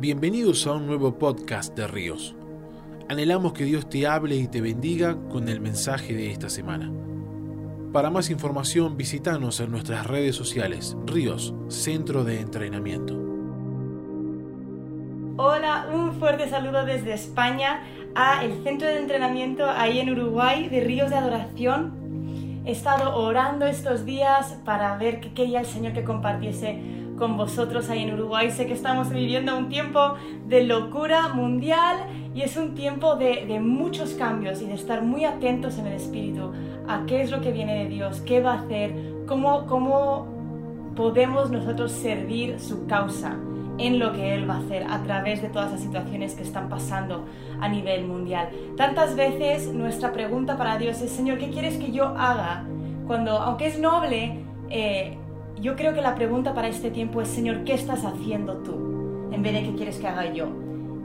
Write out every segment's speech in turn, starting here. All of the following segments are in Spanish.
Bienvenidos a un nuevo podcast de Ríos. Anhelamos que Dios te hable y te bendiga con el mensaje de esta semana. Para más información visítanos en nuestras redes sociales Ríos, Centro de Entrenamiento. Hola, un fuerte saludo desde España a el Centro de Entrenamiento ahí en Uruguay de Ríos de Adoración. He estado orando estos días para ver qué quería el Señor que compartiese con vosotros ahí en Uruguay. Sé que estamos viviendo un tiempo de locura mundial y es un tiempo de, muchos cambios y de estar muy atentos en el Espíritu a qué es lo que viene de Dios, qué va a hacer, cómo, cómo podemos nosotros servir su causa en lo que Él va a hacer a través de todas las situaciones que están pasando a nivel mundial. Tantas veces nuestra pregunta para Dios es, Señor, ¿qué quieres que yo haga? Cuando, aunque es noble, eh, yo creo que la pregunta para este tiempo es, Señor, ¿qué estás haciendo tú? En vez de qué quieres que haga yo.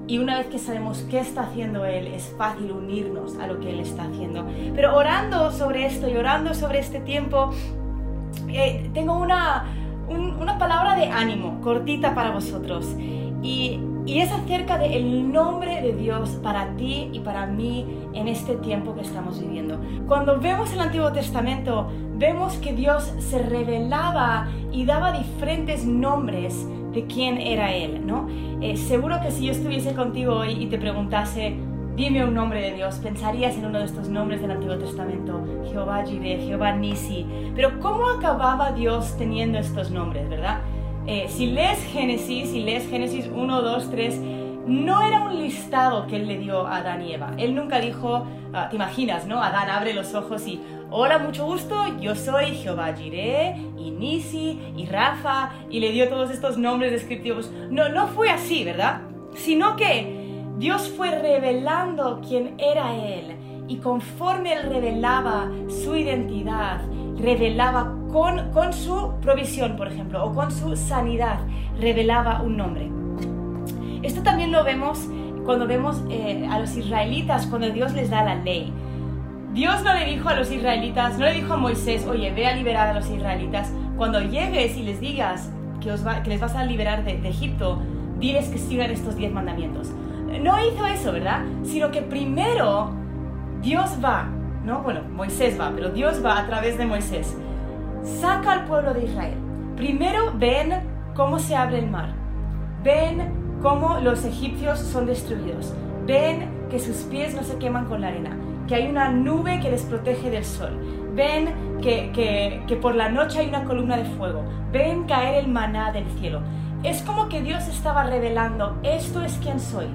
Y una vez que sabemos qué está haciendo Él, es fácil unirnos a lo que Él está haciendo. Pero orando sobre esto y orando sobre este tiempo, eh, tengo una, una palabra de ánimo cortita para vosotros. Y y es acerca del nombre de Dios para ti y para mí en este tiempo que estamos viviendo. Cuando vemos el Antiguo Testamento, vemos que Dios se revelaba y daba diferentes nombres de quién era Él, ¿no? Eh, seguro que si yo estuviese contigo hoy y te preguntase, dime un nombre de Dios, pensarías en uno de estos nombres del Antiguo Testamento, Jehová Jireh, Jehová Nisi. Pero ¿cómo acababa Dios teniendo estos nombres, verdad? Eh, si lees Génesis, si lees Génesis 1, 2, 3, no era un listado que él le dio a Adán y Eva. Él nunca dijo, ah, te imaginas, ¿no? Adán abre los ojos y, hola, mucho gusto, yo soy Jehová Jireh, y Nisi, y Rafa, y le dio todos estos nombres descriptivos. No, no fue así, ¿verdad? Sino que Dios fue revelando quién era Él, y conforme Él revelaba su identidad, revelaba con, con su provisión, por ejemplo, o con su sanidad, revelaba un nombre. Esto también lo vemos cuando vemos eh, a los israelitas, cuando Dios les da la ley. Dios no le dijo a los israelitas, no le dijo a Moisés, oye, ve liberar a los israelitas. Cuando llegues y les digas que, os que les vas a liberar de, de Egipto, diles que sigan estos diez mandamientos. No hizo eso, ¿verdad? Sino que primero Dios va ¿no? Bueno, Moisés va, pero Dios va a través de Moisés. Saca al pueblo de Israel. Primero ven cómo se abre el mar. Ven cómo los egipcios son destruidos. Ven que sus pies no se queman con la arena. Que hay una nube que les protege del sol. Ven que, que, que por la noche hay una columna de fuego. Ven caer el maná del cielo. Es como que Dios estaba revelando, esto es quien soy.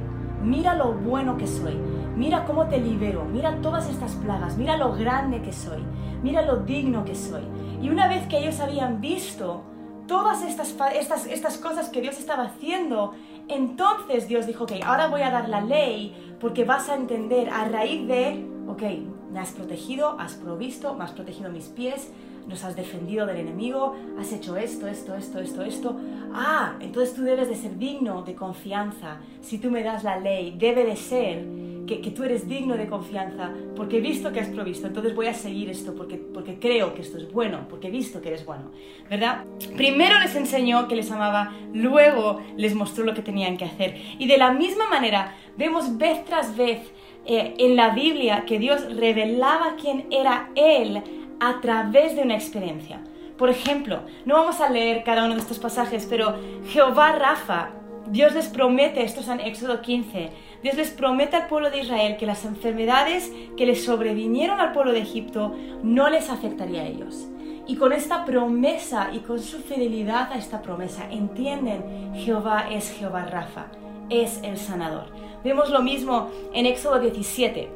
Mira lo bueno que soy mira cómo te libero, mira todas estas plagas, mira lo grande que soy, mira lo digno que soy. Y una vez que ellos habían visto todas estas, estas, estas cosas que Dios estaba haciendo, entonces Dios dijo, ok, ahora voy a dar la ley porque vas a entender a raíz de, ok, me has protegido, has provisto, me has protegido mis pies, nos has defendido del enemigo, has hecho esto, esto, esto, esto, esto. Ah, entonces tú debes de ser digno de confianza. Si tú me das la ley, debe de ser que, tú eres digno de confianza, porque he visto que has provisto, entonces voy a seguir esto, porque, porque creo que esto es bueno, porque he visto que eres bueno, ¿verdad? Primero les enseñó que les amaba, luego les mostró lo que tenían que hacer. Y de la misma manera, vemos vez tras vez eh, en la Biblia que Dios revelaba quién era Él a través de una experiencia. Por ejemplo, no vamos a leer cada uno de estos pasajes, pero Jehová Rafa, Dios les promete, esto es en Éxodo 15, Dios les promete al pueblo de Israel que las enfermedades que les sobrevinieron al pueblo de Egipto no les afectaría a ellos. Y con esta promesa y con su fidelidad a esta promesa, entienden, Jehová es Jehová Rafa, es el sanador. Vemos lo mismo en Éxodo 17.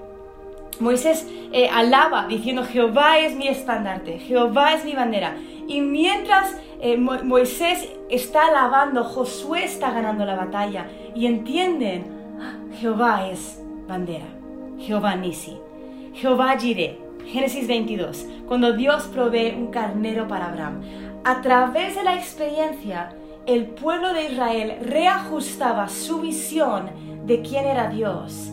Moisés eh, alaba diciendo, Jehová es mi estandarte, Jehová es mi bandera. Y mientras eh, Moisés está alabando, Josué está ganando la batalla. Y entienden, Jehová es bandera, Jehová Nisi, Jehová Jireh, Génesis 22, cuando Dios provee un carnero para Abraham. A través de la experiencia, el pueblo de Israel reajustaba su visión de quién era Dios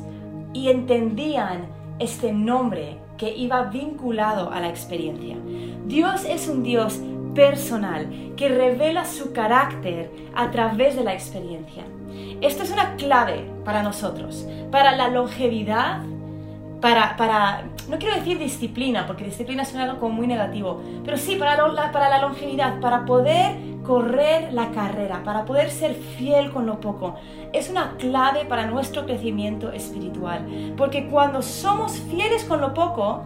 y entendían este nombre que iba vinculado a la experiencia. Dios es un Dios personal que revela su carácter a través de la experiencia. Esto es una clave para nosotros, para la longevidad, para, para no quiero decir disciplina, porque disciplina suena algo muy negativo, pero sí para la, para la longevidad, para poder correr la carrera, para poder ser fiel con lo poco. Es una clave para nuestro crecimiento espiritual, porque cuando somos fieles con lo poco,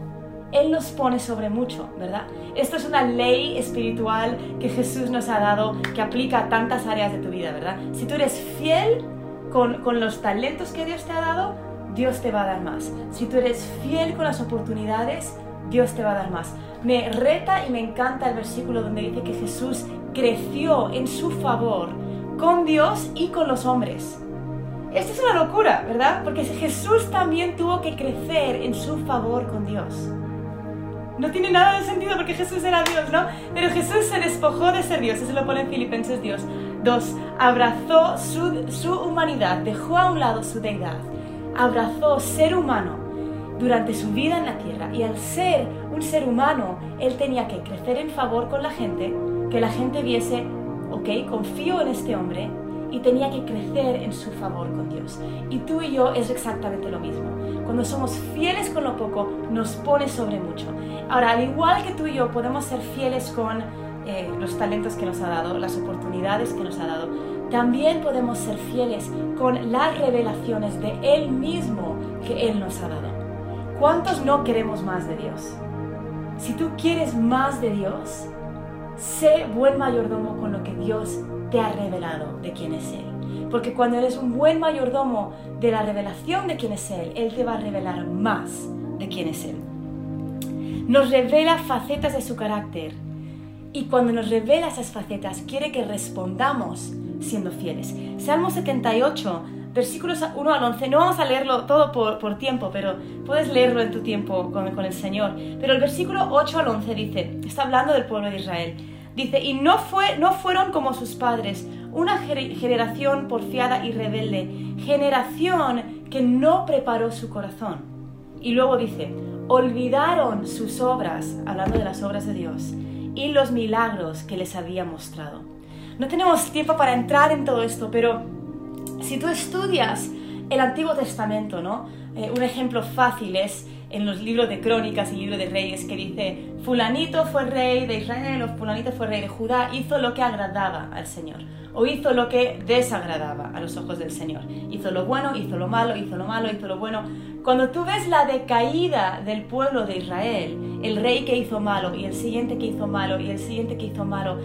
él nos pone sobre mucho, ¿verdad? Esto es una ley espiritual que Jesús nos ha dado que aplica a tantas áreas de tu vida, ¿verdad? Si tú eres fiel con, con los talentos que Dios te ha dado, Dios te va a dar más. Si tú eres fiel con las oportunidades, Dios te va a dar más. Me reta y me encanta el versículo donde dice que Jesús creció en su favor con Dios y con los hombres. Esto es una locura, ¿verdad? Porque Jesús también tuvo que crecer en su favor con Dios. No tiene nada de sentido porque Jesús era Dios, ¿no? Pero Jesús se despojó de ser Dios, eso lo pone en Filipenses Dios. Dos, abrazó su, su humanidad, dejó a un lado su deidad, abrazó ser humano durante su vida en la tierra y al ser un ser humano, él tenía que crecer en favor con la gente, que la gente viese, ok, confío en este hombre y tenía que crecer en su favor con Dios. Y tú y yo es exactamente lo mismo. Cuando somos fieles con lo poco, nos pone sobre mucho. Ahora, al igual que tú y yo podemos ser fieles con eh, los talentos que nos ha dado, las oportunidades que nos ha dado, también podemos ser fieles con las revelaciones de Él mismo que Él nos ha dado. ¿Cuántos no queremos más de Dios? Si tú quieres más de Dios, sé buen mayordomo con lo que Dios te ha revelado de quién es Él. Porque cuando eres un buen mayordomo de la revelación de quién es Él, Él te va a revelar más de quién es Él. Nos revela facetas de su carácter y cuando nos revela esas facetas quiere que respondamos siendo fieles. Salmo 78 versículos 1 al 11, no vamos a leerlo todo por, tiempo, pero puedes leerlo en tu tiempo con, con, el Señor. Pero el versículo 8 al 11 dice, está hablando del pueblo de Israel, dice, y no, fue, no fueron como sus padres, una generación porfiada y rebelde, generación que no preparó su corazón. Y luego dice, olvidaron sus obras, hablando de las obras de Dios, y los milagros que les había mostrado. No tenemos tiempo para entrar en todo esto, pero si tú estudias el Antiguo Testamento, ¿no? Eh, un ejemplo fácil es en los libros de crónicas y libros de reyes que dice, fulanito fue rey de Israel o fulanito fue rey de Judá, hizo lo que agradaba al Señor o hizo lo que desagradaba a los ojos del Señor. Hizo lo bueno, hizo lo malo, hizo lo malo, hizo lo bueno. Cuando tú ves la decaída del pueblo de Israel, el rey que hizo malo y el siguiente que hizo malo y el siguiente que hizo malo,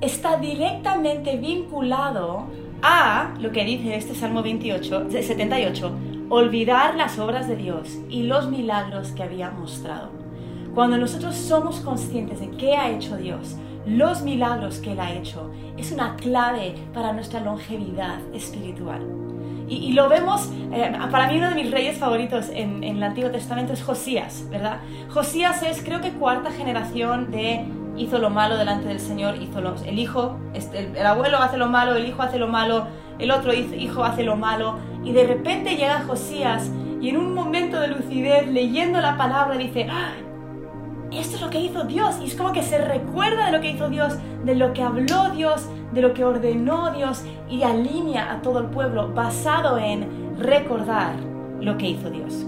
está directamente vinculado a lo que dice este Salmo 28, 78, olvidar las obras de Dios y los milagros que había mostrado. Cuando nosotros somos conscientes de qué ha hecho Dios, los milagros que Él ha hecho, es una clave para nuestra longevidad espiritual. Y, lo vemos, eh, para mí uno de mis reyes favoritos en, el Antiguo Testamento es Josías, ¿verdad? Josías es creo que cuarta generación de hizo lo malo delante del Señor, hizo el hijo, este, el, abuelo hace lo malo, el hijo hace lo malo, el otro hijo hace lo malo, y de repente llega Josías y en un momento de lucidez, leyendo la palabra, dice, ¡Ah! esto es lo que hizo Dios, y es como que se recuerda de lo que hizo Dios, de lo que habló Dios, de lo que ordenó Dios, y alinea a todo el pueblo basado en recordar lo que hizo Dios.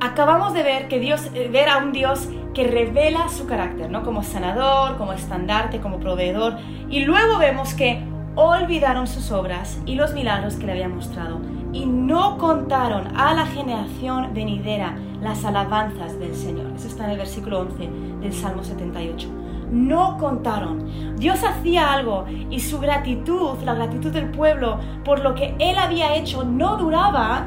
Acabamos de ver que Dios, eh, ver a un Dios que revela su carácter, ¿no? Como sanador, como estandarte, como proveedor. Y luego vemos que olvidaron sus obras y los milagros que le había mostrado y no contaron a la generación venidera las alabanzas del Señor. Eso está en el versículo 11 del Salmo 78. No contaron. Dios hacía algo y su gratitud, la gratitud del pueblo por lo que Él había hecho, no duraba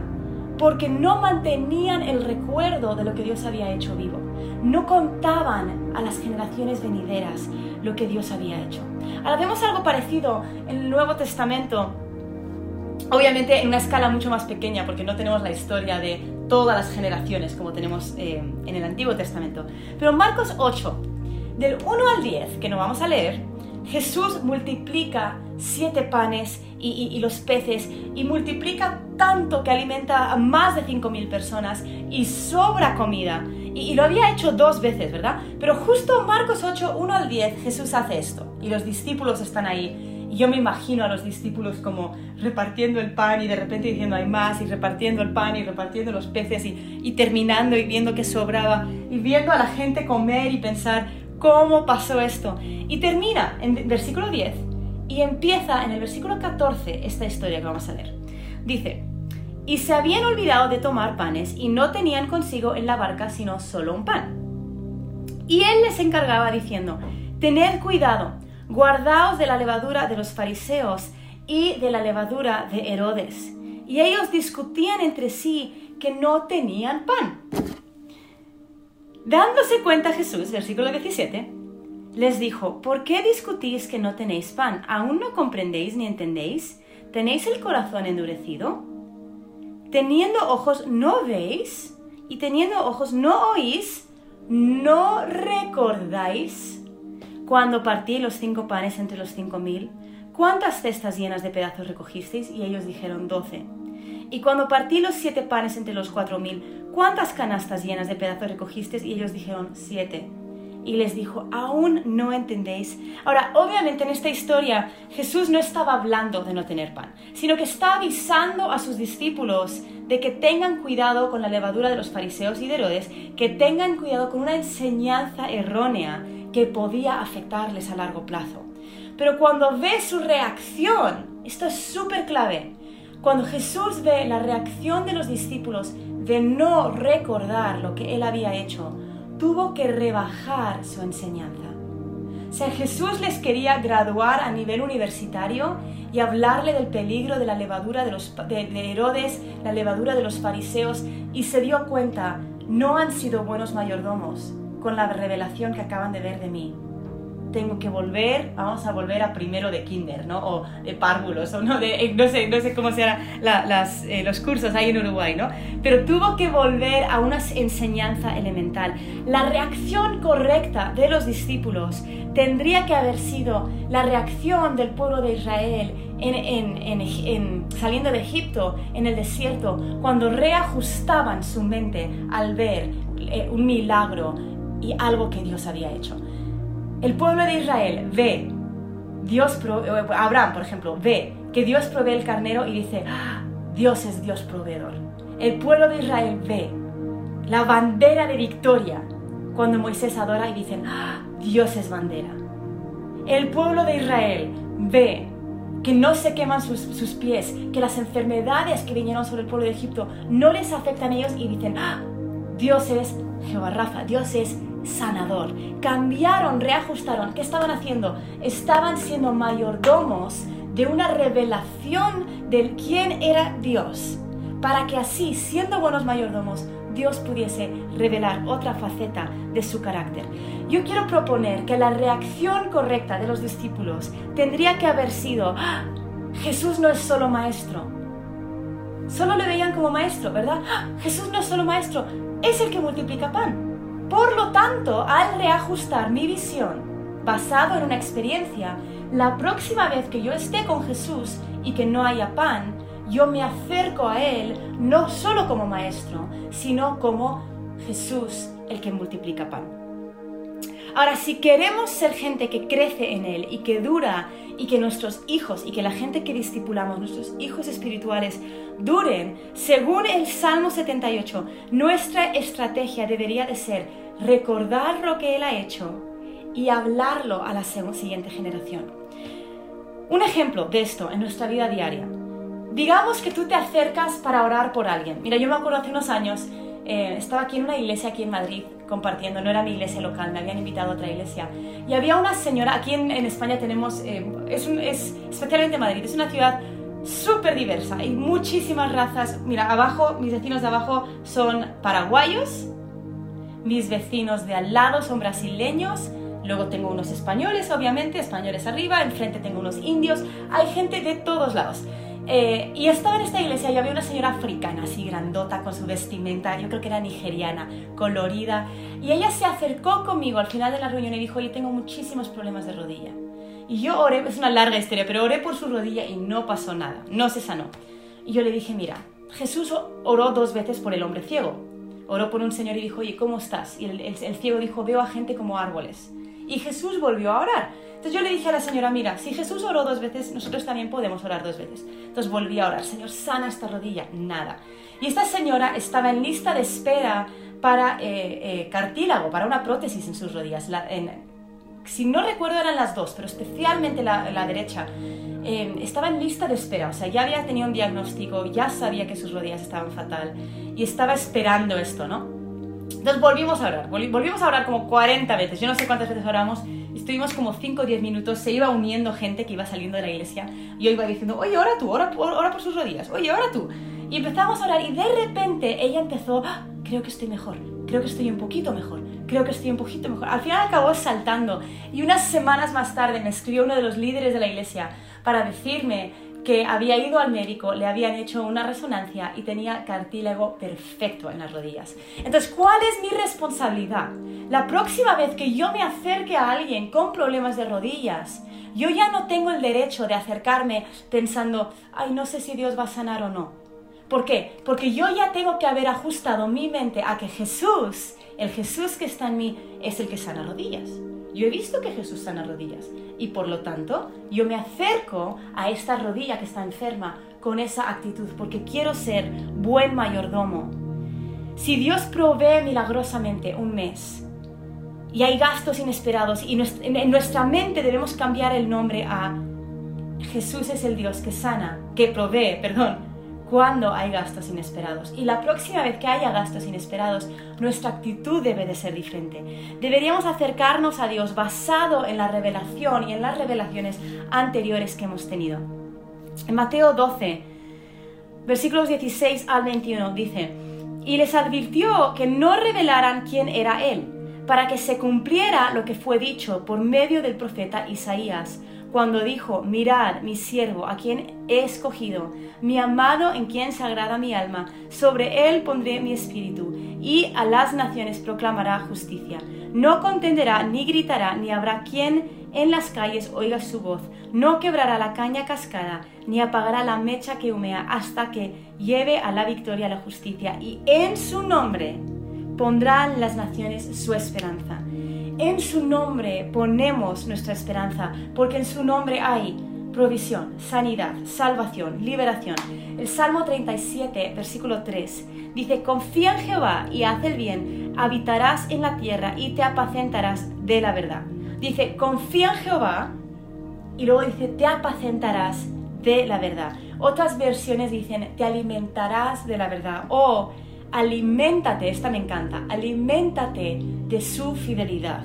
porque no mantenían el recuerdo de lo que Dios había hecho vivo no contaban a las generaciones venideras lo que Dios había hecho. Ahora vemos algo parecido en el Nuevo Testamento, obviamente en una escala mucho más pequeña, porque no tenemos la historia de todas las generaciones como tenemos eh, en el Antiguo Testamento. Pero en Marcos 8, del 1 al 10, que no vamos a leer, Jesús multiplica siete panes y, los peces y multiplica tanto que alimenta a más de 5.000 personas y sobra comida Y, lo había hecho dos veces, ¿verdad? Pero justo Marcos 8, 1 al 10, Jesús hace esto. Y los discípulos están ahí. Y yo me imagino a los discípulos como repartiendo el pan y de repente diciendo hay más y repartiendo el pan y repartiendo los peces y, y terminando y viendo que sobraba y viendo a la gente comer y pensar cómo pasó esto. Y termina en versículo 10 y empieza en el versículo 14 esta historia que vamos a leer. Dice, y se habían olvidado de tomar panes y no tenían consigo en la barca sino solo un pan. Y él les encargaba diciendo, tened cuidado, guardaos de la levadura de los fariseos y de la levadura de Herodes. Y ellos discutían entre sí que no tenían pan. Dándose cuenta Jesús, versículo 17, les dijo, ¿por qué discutís que no tenéis pan? ¿Aún no comprendéis ni entendéis? ¿Tenéis el corazón endurecido? Teniendo ojos no veis y teniendo ojos no oís, no recordáis cuando partí los cinco panes entre los cinco mil, cuántas cestas llenas de pedazos recogisteis y ellos dijeron doce. Y cuando partí los siete panes entre los cuatro mil, cuántas canastas llenas de pedazos recogisteis y ellos dijeron siete y les dijo, aún no entendéis. Ahora, obviamente en esta historia Jesús no estaba hablando de no tener pan, sino que está avisando a sus discípulos de que tengan cuidado con la levadura de los fariseos y de Herodes, que tengan cuidado con una enseñanza errónea que podía afectarles a largo plazo. Pero cuando ve su reacción, esto es súper clave, cuando Jesús ve la reacción de los discípulos de no recordar lo que él había hecho, tuvo que rebajar su enseñanza. O sea, Jesús les quería graduar a nivel universitario y hablarle del peligro de la levadura de, los, de Herodes, la levadura de los fariseos, y se dio cuenta, no han sido buenos mayordomos con la revelación que acaban de ver de mí tengo que volver, vamos a volver a primero de kinder, ¿no? O de párvulos, o no, eh, sé, no sé cómo serán las, eh, los cursos ahí en Uruguay, ¿no? Pero tuvo que volver a una enseñanza elemental. La reacción correcta de los discípulos tendría que haber sido la reacción del pueblo de Israel en, saliendo de Egipto, en el desierto, cuando reajustaban su mente al ver eh, un milagro y algo que Dios había hecho. El pueblo de Israel ve, Dios, eh, Abraham, por ejemplo, ve que Dios provee el carnero y dice, ah, Dios es Dios proveedor. El pueblo de Israel ve la bandera de victoria cuando Moisés adora y dicen, ah, Dios es bandera. El pueblo de Israel ve que no se queman sus, sus, pies, que las enfermedades que vinieron sobre el pueblo de Egipto no les afectan a ellos y dicen, ah, Dios es Jehová Rafa, Dios es sanador. Cambiaron, reajustaron. ¿Qué estaban haciendo? Estaban siendo mayordomos de una revelación del quién era Dios, para que así, siendo buenos mayordomos, Dios pudiese revelar otra faceta de su carácter. Yo quiero proponer que la reacción correcta de los discípulos tendría que haber sido, ¡Ah! Jesús no es solo maestro. Solo le veían como maestro, ¿verdad? ¡Ah! Jesús no es solo maestro, es el que multiplica pan. Por lo tanto, al reajustar mi visión basado en una experiencia, la próxima vez que yo esté con Jesús y que no haya pan, yo me acerco a Él no solo como maestro, sino como Jesús, el que multiplica pan. Ahora, si queremos ser gente que crece en Él y que dura y que nuestros hijos y que la gente que discipulamos, nuestros hijos espirituales, duren, según el Salmo 78, nuestra estrategia debería de ser recordar lo que Él ha hecho y hablarlo a la siguiente generación. Un ejemplo de esto en nuestra vida diaria. Digamos que tú te acercas para orar por alguien. Mira, yo me acuerdo hace unos años, eh, estaba aquí en una iglesia aquí en Madrid compartiendo, no era mi iglesia local, me habían invitado a otra iglesia. Y había una señora, aquí en, España tenemos, eh, es, es, especialmente Madrid, es una ciudad súper diversa, hay muchísimas razas. Mira, abajo, mis vecinos de abajo son paraguayos, mis vecinos de al lado son brasileños, luego tengo unos españoles, obviamente, españoles arriba, enfrente tengo unos indios, hay gente de todos lados. Eh, y estaba en esta iglesia y había una señora africana, así grandota, con su vestimenta, yo creo que era nigeriana, colorida, y ella se acercó conmigo al final de la reunión y dijo, yo tengo muchísimos problemas de rodilla. Y yo oré, es una larga historia, pero oré por su rodilla y no pasó nada, no se sanó. Y yo le dije, mira, Jesús oró dos veces por el hombre ciego, oró por un señor y dijo, oye, ¿cómo estás? Y el, el ciego dijo, veo a gente como árboles. Y Jesús volvió a orar. Entonces yo le dije a la señora, mira, si Jesús oró dos veces, nosotros también podemos orar dos veces. Entonces volví a orar, Señor, sana esta rodilla. Nada. Y esta señora estaba en lista de espera para eh, eh, cartílago, para una prótesis en sus rodillas. si no recuerdo eran las dos, pero especialmente la, la derecha. Eh, estaba en lista de espera, o sea, ya había tenido un diagnóstico, ya sabía que sus rodillas estaban fatal y estaba esperando esto, ¿no? Entonces volvimos a orar, volvimos a orar como 40 veces, yo no sé cuántas veces oramos, Estuvimos como 5 o 10 minutos, se iba uniendo gente que iba saliendo de la iglesia. Y yo iba diciendo, oye, ora tú, ora, ora por sus rodillas, oye, ora tú. Y empezamos a orar y de repente ella empezó, ah, creo que estoy mejor, creo que estoy un poquito mejor, creo que estoy un poquito mejor. Al final acabó saltando y unas semanas más tarde me escribió uno de los líderes de la iglesia para decirme que había ido al médico, le habían hecho una resonancia y tenía cartílago perfecto en las rodillas. Entonces, ¿cuál es mi responsabilidad? La próxima vez que yo me acerque a alguien con problemas de rodillas, yo ya no tengo el derecho de acercarme pensando, ay, no sé si Dios va a sanar o no. ¿Por qué? Porque yo ya tengo que haber ajustado mi mente a que Jesús, el Jesús que está en mí, es el que sana rodillas. Yo he visto que Jesús sana rodillas y por lo tanto yo me acerco a esta rodilla que está enferma con esa actitud porque quiero ser buen mayordomo. Si Dios provee milagrosamente un mes y hay gastos inesperados y en nuestra mente debemos cambiar el nombre a Jesús es el Dios que sana, que provee, perdón, cuando hay gastos inesperados. Y la próxima vez que haya gastos inesperados, nuestra actitud debe de ser diferente. Deberíamos acercarnos a Dios basado en la revelación y en las revelaciones anteriores que hemos tenido. En Mateo 12, versículos 16 al 21 dice, y les advirtió que no revelaran quién era Él, para que se cumpliera lo que fue dicho por medio del profeta Isaías cuando dijo, mirad mi siervo, a quien he escogido, mi amado en quien se agrada mi alma, sobre él pondré mi espíritu, y a las naciones proclamará justicia. No contenderá, ni gritará, ni habrá quien en las calles oiga su voz, no quebrará la caña cascada, ni apagará la mecha que humea, hasta que lleve a la victoria la justicia, y en su nombre pondrán las naciones su esperanza. En su nombre ponemos nuestra esperanza, porque en su nombre hay provisión, sanidad, salvación, liberación. El Salmo 37, versículo 3, dice, confía en Jehová y haz el bien, habitarás en la tierra y te apacentarás de la verdad. Dice, confía en Jehová y luego dice, te apacentarás de la verdad. Otras versiones dicen, te alimentarás de la verdad o aliméntate, esta me encanta, aliméntate de su fidelidad.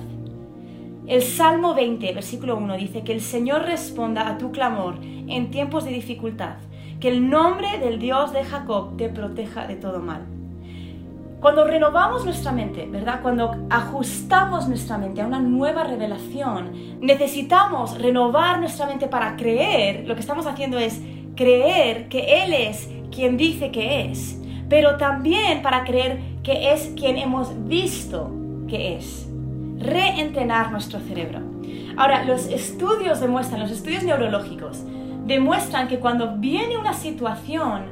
El Salmo 20, versículo 1 dice que el Señor responda a tu clamor en tiempos de dificultad, que el nombre del Dios de Jacob te proteja de todo mal. Cuando renovamos nuestra mente, ¿verdad? Cuando ajustamos nuestra mente a una nueva revelación, necesitamos renovar nuestra mente para creer, lo que estamos haciendo es creer que Él es quien dice que es pero también para creer que es quien hemos visto que es. Reentrenar nuestro cerebro. Ahora, los estudios demuestran, los estudios neurológicos, demuestran que cuando viene una situación,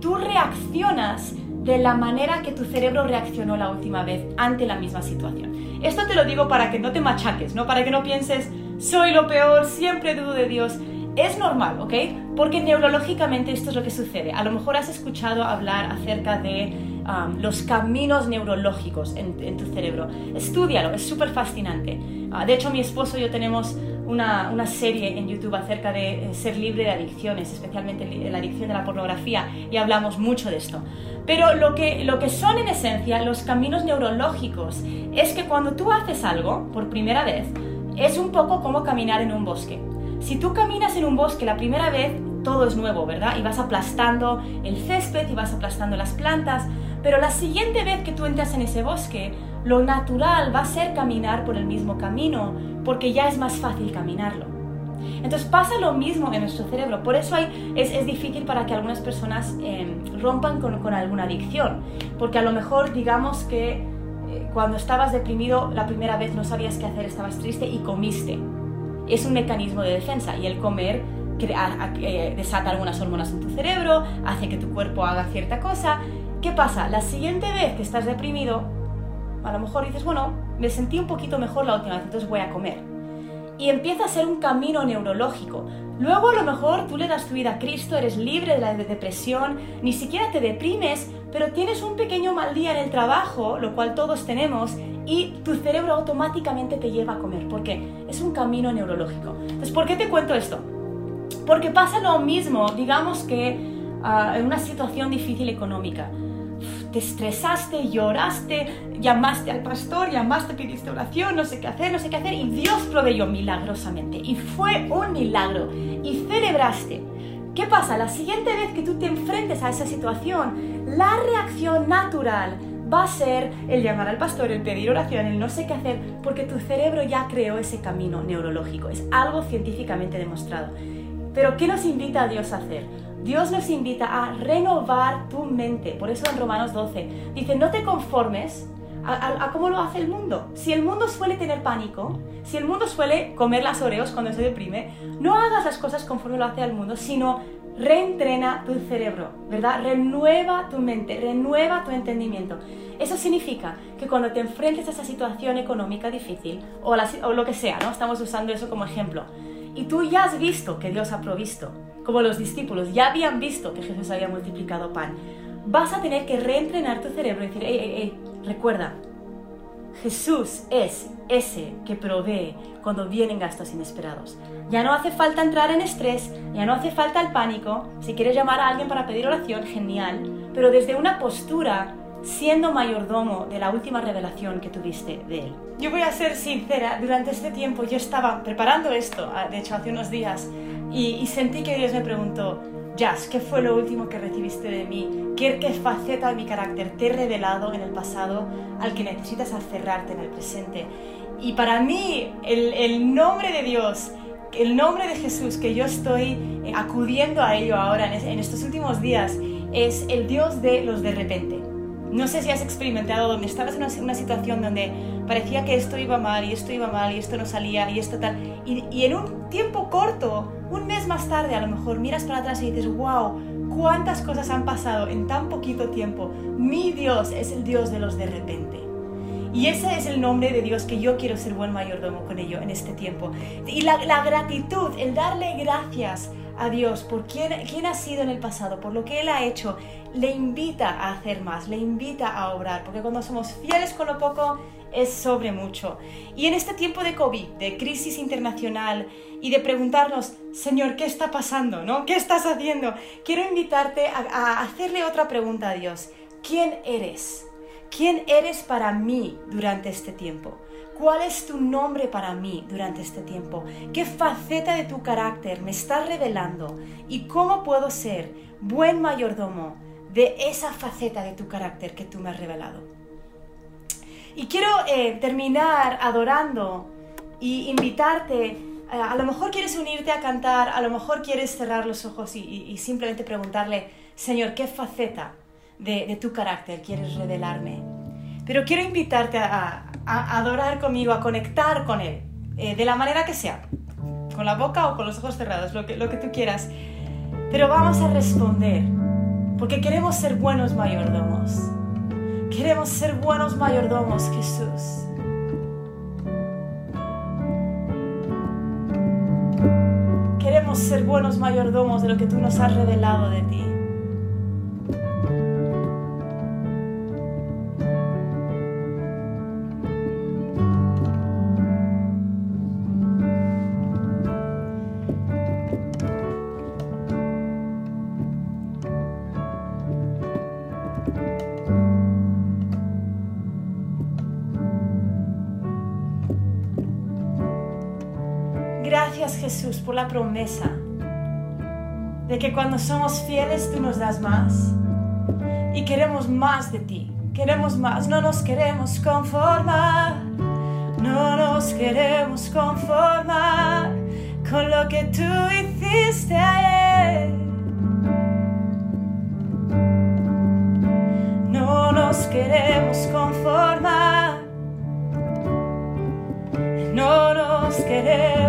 tú reaccionas de la manera que tu cerebro reaccionó la última vez ante la misma situación. Esto te lo digo para que no te machaques, ¿no? Para que no pienses, soy lo peor, siempre dudo de Dios. Es normal, ¿ok? Porque neurológicamente esto es lo que sucede. A lo mejor has escuchado hablar acerca de um, los caminos neurológicos en, tu cerebro. Estudialo, es súper fascinante. Ah, de hecho, mi esposo y yo tenemos una, una, serie en YouTube acerca de eh, ser libre de adicciones, especialmente la adicción de la pornografía, y hablamos mucho de esto. Pero lo que, lo que son en esencia los caminos neurológicos es que cuando tú haces algo por primera vez, es un poco como caminar en un bosque. Si tú caminas en un bosque la primera vez, todo es nuevo, ¿verdad? Y vas aplastando el césped y vas aplastando las plantas, pero la siguiente vez que tú entras en ese bosque, lo natural va a ser caminar por el mismo camino, porque ya es más fácil caminarlo. Entonces pasa lo mismo en nuestro cerebro, por eso hay, es, difícil para que algunas personas em, rompan con, alguna adicción, porque a lo mejor digamos que eh, cuando estabas deprimido la primera vez no sabías qué hacer, estabas triste y comiste es un mecanismo de defensa y el comer crea, eh, desata algunas hormonas en tu cerebro, hace que tu cuerpo haga cierta cosa ¿Qué pasa? La siguiente vez que estás deprimido, a lo mejor dices, bueno, me sentí un poquito mejor la última vez, entonces voy a comer. Y empieza a ser un camino neurológico. Luego a lo mejor tú le das tu vida a Cristo, eres libre de la depresión, ni siquiera te deprimes, pero tienes un pequeño mal día en el trabajo, lo cual todos tenemos, y tu cerebro automáticamente te lleva a comer. ¿Por qué? Es un camino neurológico. Entonces, ¿por qué te cuento esto? Porque pasa lo mismo, digamos que ah, en una situación difícil económica te estresaste, lloraste, llamaste al pastor, llamaste, pidiste oración, no sé qué hacer, no sé qué hacer, y Dios proveyó milagrosamente. Y fue un milagro. Y celebraste. ¿Qué pasa? La siguiente vez que tú te enfrentes a esa situación, la reacción natural va a ser el llamar al pastor, el pedir oración, el no sé qué hacer, porque tu cerebro ya creó ese camino neurológico. Es algo científicamente demostrado. Pero ¿qué nos invita a Dios a hacer? Dios nos invita a renovar tu mente. Por eso en Romanos 12 dice, no te conformes a, cómo lo hace el mundo. Si el mundo suele tener pánico, si el mundo suele comer las oreos cuando se deprime, no hagas las cosas conforme lo hace el mundo, sino reentrena tu cerebro, ¿verdad? Renueva tu mente, renueva tu entendimiento. Eso significa que cuando te enfrentes a esa situación económica difícil, o, lo que sea, ¿no? Estamos usando eso como ejemplo, y tú ya has visto que Dios ha provisto, como los discípulos ya habían visto que Jesús había multiplicado pan, vas a tener que reentrenar tu cerebro y decir, hey, hey, hey, recuerda, Jesús es ese que provee cuando vienen gastos inesperados. Ya no hace falta entrar en estrés, ya no hace falta el pánico. Si quieres llamar a alguien para pedir oración, genial. Pero desde una postura siendo mayordomo de la última revelación que tuviste de él. Yo voy a ser sincera, durante este tiempo yo estaba preparando esto, ah, de hecho hace unos días, y, sentí que Dios me preguntó, Jazz, ¿qué fue lo último que recibiste de mí? ¿Qué, ¿Qué, faceta de mi carácter te he revelado en el pasado al que necesitas aferrarte en el presente? Y para mí, el, el nombre de Dios, el nombre de Jesús que yo estoy eh, acudiendo a ello ahora en, en estos últimos días, es el Dios de los de repente. No sé si has experimentado donde estabas en una, situación donde parecía que esto iba mal y esto iba mal y esto no salía y esto tal. Y, y, en un tiempo corto, un mes más tarde, a lo mejor miras para atrás y dices, wow, cuántas cosas han pasado en tan poquito tiempo. Mi Dios es el Dios de los de repente. Y ese es el nombre de Dios que yo quiero ser buen mayordomo con ello en este tiempo. Y la, gratitud, el darle gracias a Dios por quién, quién ha sido en el pasado, por lo que Él ha hecho, le invita a hacer más, le invita a obrar, porque cuando somos fieles con lo poco es sobre mucho. Y en este tiempo de COVID, de crisis internacional y de preguntarnos, Señor, ¿qué está pasando? ¿No? ¿Qué estás haciendo? Quiero invitarte a, a hacerle otra pregunta a Dios. ¿Quién eres? ¿Quién eres para mí durante este tiempo? ¿Cuál es tu nombre para mí durante este tiempo? ¿Qué faceta de tu carácter me estás revelando? ¿Y cómo puedo ser buen mayordomo de esa faceta de tu carácter que tú me has revelado? Y quiero eh, terminar adorando y invitarte, eh, a lo mejor quieres unirte a cantar, a lo mejor quieres cerrar los ojos y, simplemente preguntarle, Señor, ¿qué faceta de tu carácter quieres revelarme? Pero quiero invitarte a, adorar conmigo, a conectar con Él, eh, de la manera que sea, con la boca o con los ojos cerrados, lo que, lo que tú quieras. Pero vamos a responder, porque queremos ser buenos mayordomos. Queremos ser buenos mayordomos, Jesús. Queremos ser buenos mayordomos de lo que tú nos has revelado de ti. Jesús por la promesa de que cuando somos fieles tú nos das más y queremos más de ti, queremos más, no nos queremos conformar, no nos queremos conformar con lo que tú hiciste ayer. No nos queremos conformar, no nos queremos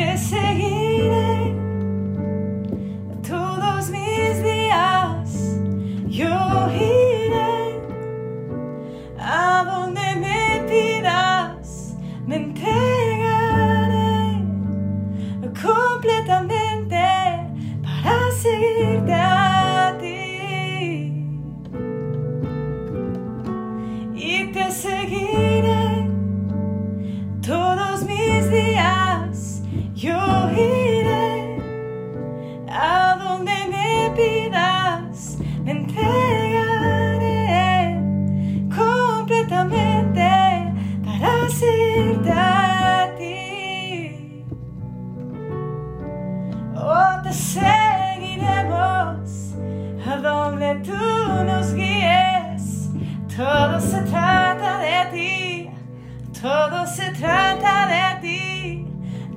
y te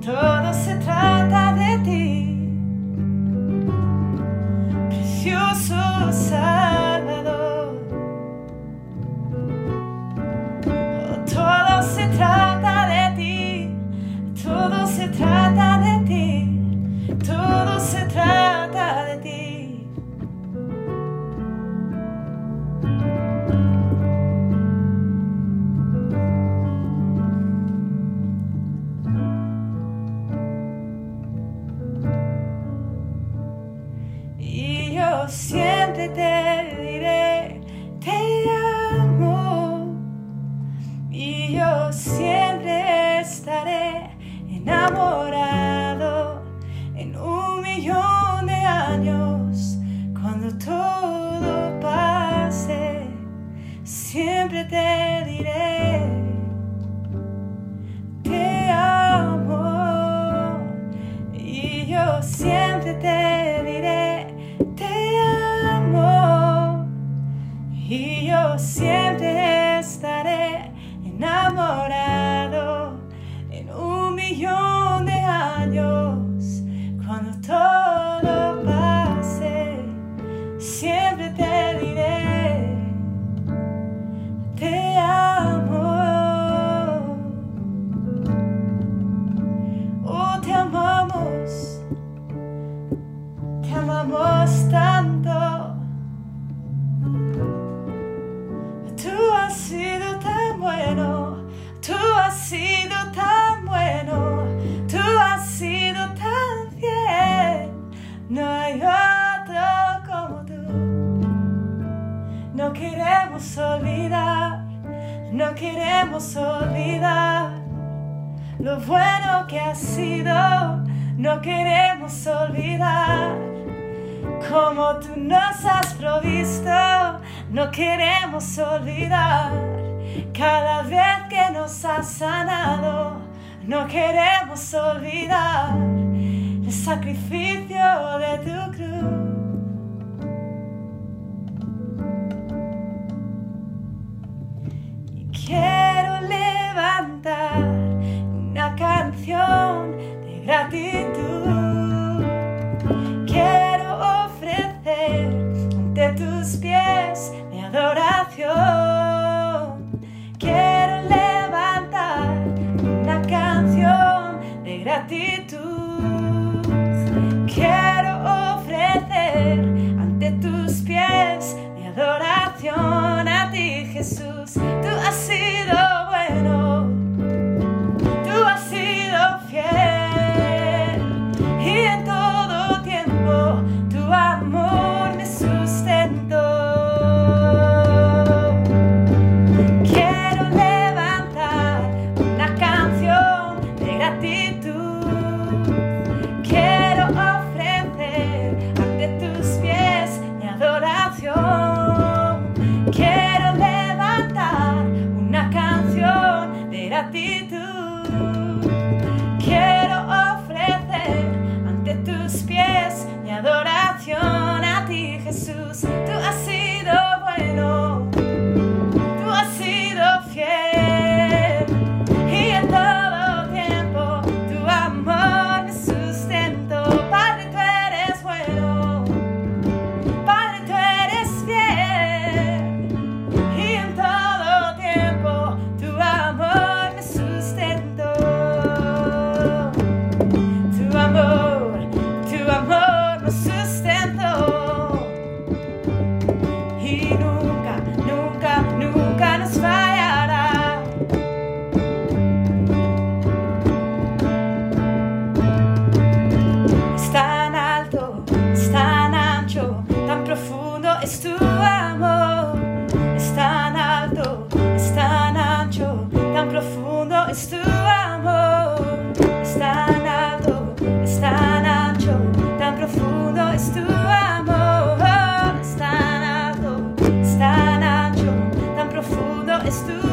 tough. olvidar, no queremos olvidar lo bueno que ha sido, no queremos olvidar como tú nos has provisto, no queremos olvidar cada vez que nos has sanado, no queremos olvidar el sacrificio de tu gratitud quiero ofrecer ante tus pies mi adoración. Quiero levantar una canción de gratitud. atento. to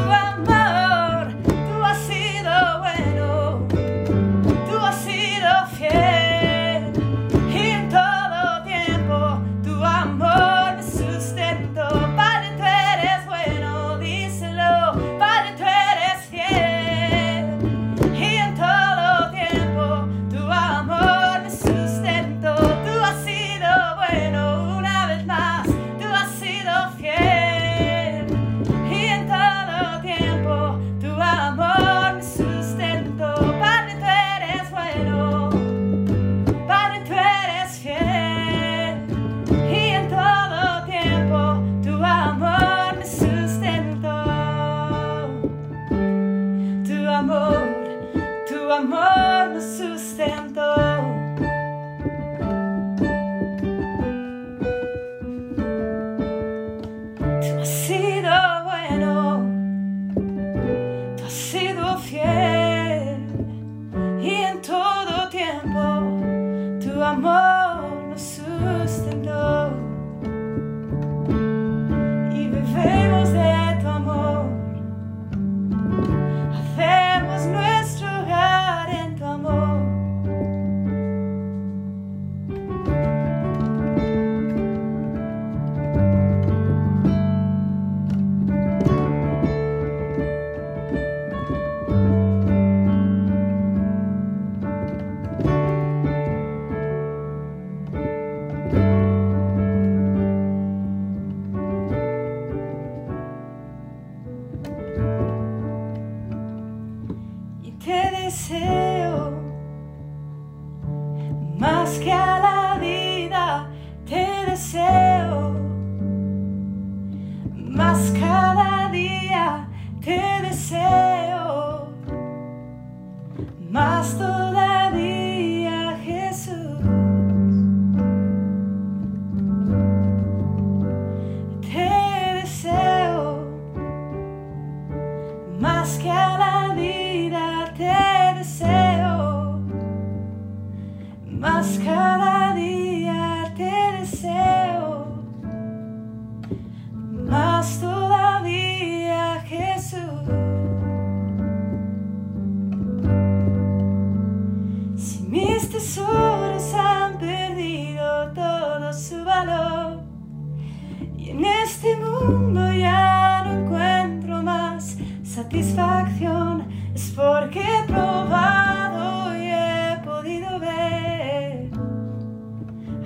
he probado y he podido ver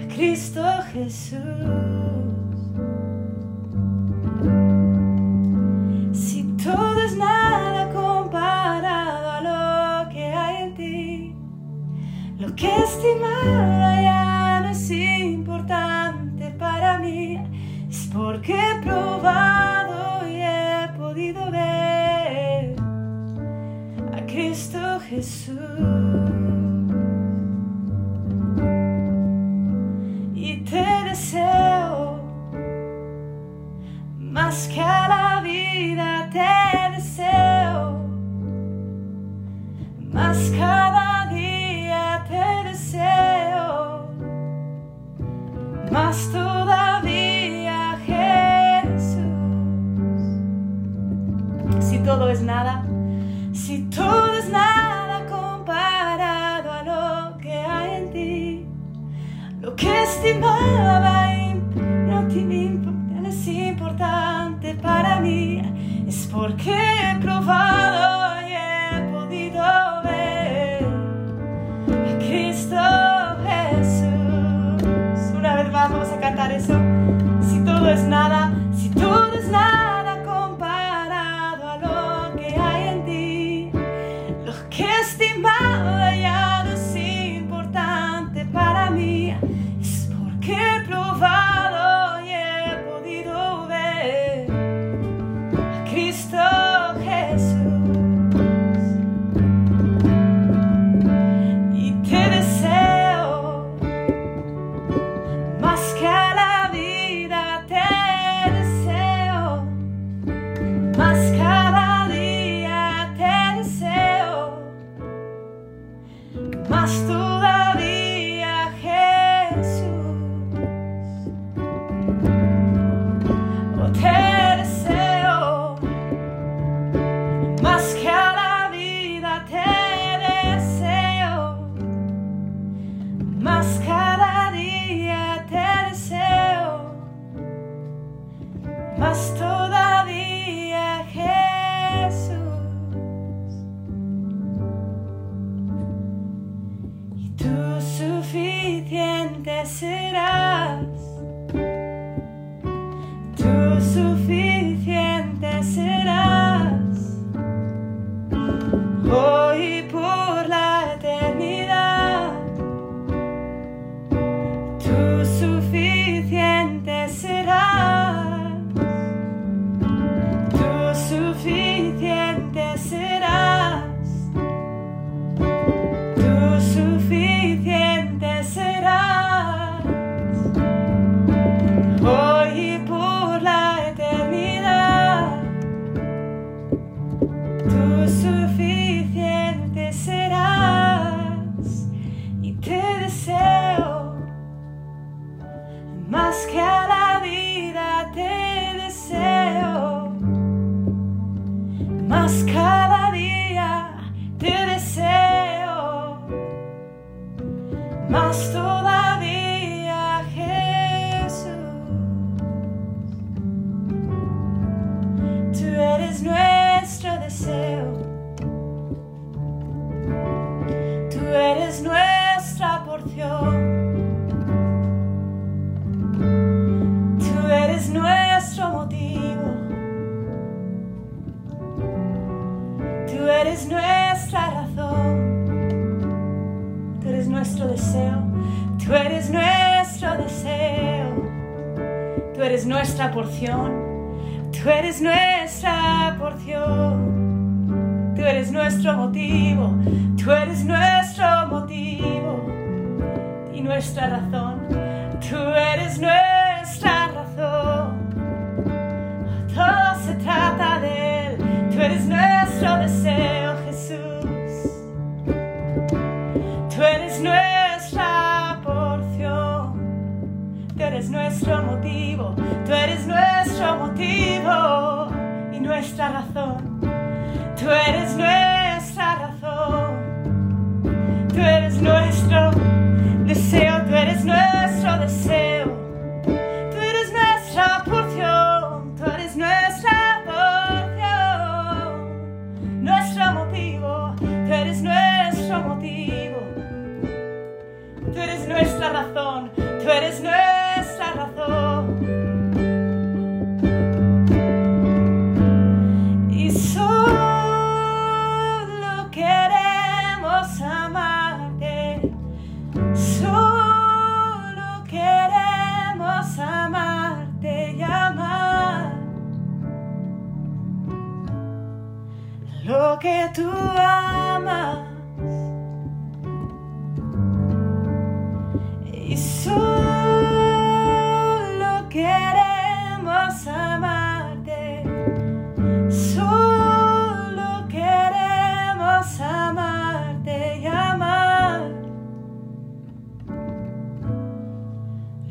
a Cristo Jesús. Si todo es nada comparado a lo que hay en ti, lo que estimaba ya no es importante para mí, es porque Y te deseo más que la vida, te deseo más cada día, te deseo más todavía, Jesús. Si todo es nada, si tú importa, es importante para mí, es porque he probado y he podido ver a Cristo Jesús. Una vez más vamos a cantar eso, si todo es nada. Eres nuestro motivo. Tú eres nuestro motivo y nuestra razón. Tú eres nuestra razón. Todo se trata de Él. Tú eres nuestro deseo, Jesús. Tú eres nuestra porción. Tú eres nuestro motivo. Tú eres nuestro motivo y nuestra razón. Tú eres nuestra razón. Tú eres nuestro deseo. Tú eres nuestro deseo. Tú eres nuestra porción. Tú eres nuestra porción. Nuestro motivo. Tú eres nuestro motivo. Tú eres nuestra razón. Tú eres nuestra tú amas. Y solo queremos amarte. Solo queremos amarte y amar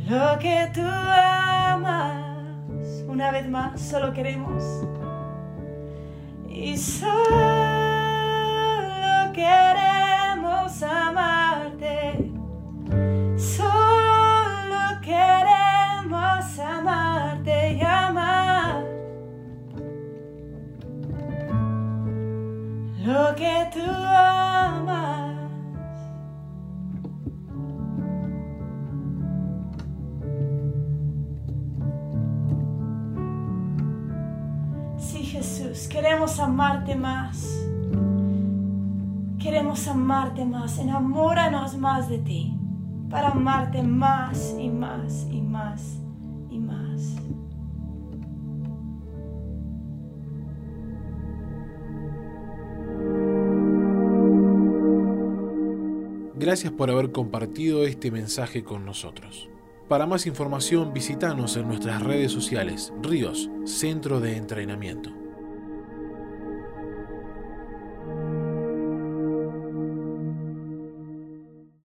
lo que tú amas. Una vez más, solo queremos. Y solo amarte más. Enamóranos más de ti para amarte más y más y más y más. Gracias por haber compartido este mensaje con nosotros. Para más información visítanos en nuestras redes sociales, Ríos, Centro de Entrenamiento.